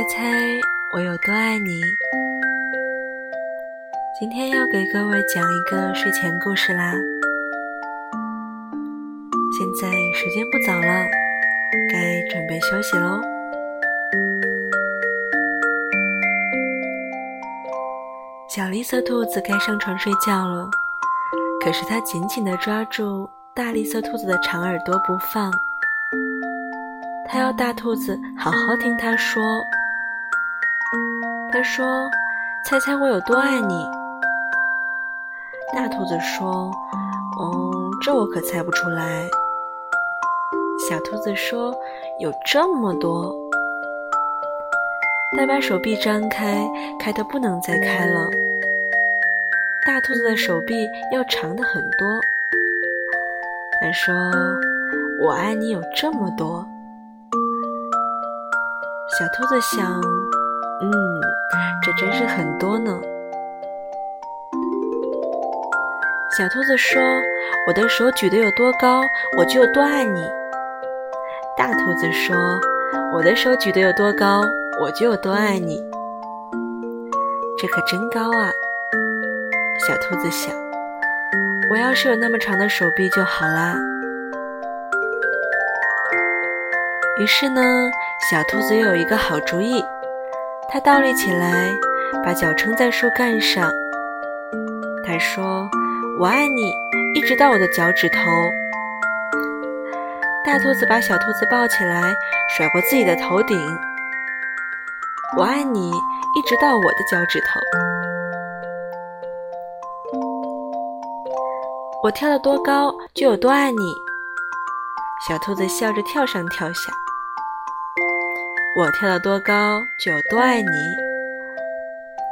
猜猜我有多爱你？今天要给各位讲一个睡前故事啦。现在时间不早了，该准备休息喽。小绿色兔子该上床睡觉了，可是它紧紧地抓住大绿色兔子的长耳朵不放。它要大兔子好好听它说。他说：“猜猜我有多爱你？”大兔子说：“嗯，这我可猜不出来。”小兔子说：“有这么多。”它把手臂张开，开得不能再开了。大兔子的手臂要长的很多。他说：“我爱你有这么多。”小兔子想。嗯，这真是很多呢。小兔子说：“我的手举得有多高，我就有多爱你。”大兔子说：“我的手举得有多高，我就有多爱你。”这可真高啊！小兔子想：“我要是有那么长的手臂就好啦。”于是呢，小兔子又有一个好主意。他倒立起来，把脚撑在树干上。他说：“我爱你，一直到我的脚趾头。”大兔子把小兔子抱起来，甩过自己的头顶。“我爱你，一直到我的脚趾头。”我跳得多高，就有多爱你。小兔子笑着跳上跳下。我跳得多高，就有多爱你。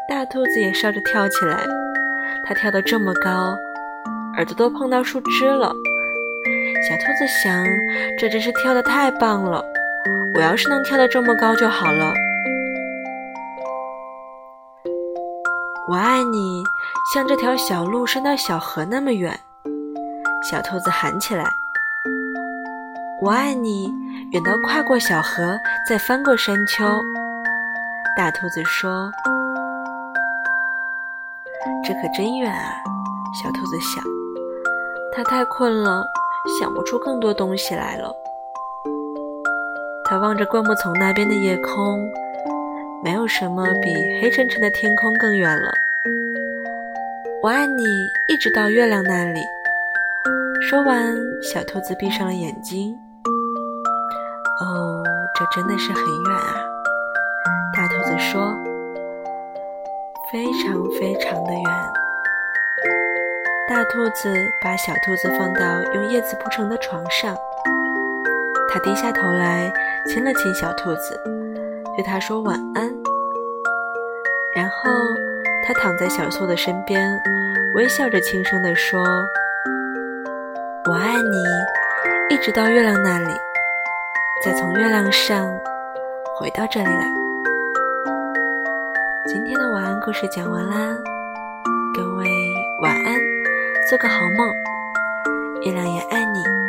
大兔子也笑着跳起来，它跳得这么高，耳朵都碰到树枝了。小兔子想，这真是跳得太棒了，我要是能跳得这么高就好了。我爱你，像这条小路伸到小河那么远。小兔子喊起来。我爱你，远到跨过小河，再翻过山丘。大兔子说：“这可真远啊！”小兔子想，它太困了，想不出更多东西来了。它望着灌木丛那边的夜空，没有什么比黑沉沉的天空更远了。我爱你，一直到月亮那里。说完，小兔子闭上了眼睛。哦，这真的是很远啊！大兔子说：“非常非常的远。”大兔子把小兔子放到用叶子铺成的床上，它低下头来亲了亲小兔子，对它说晚安。然后它躺在小兔的身边，微笑着轻声地说：“我爱你，一直到月亮那里。”再从月亮上回到这里来。今天的晚安故事讲完啦，各位晚安，做个好梦，月亮也爱你。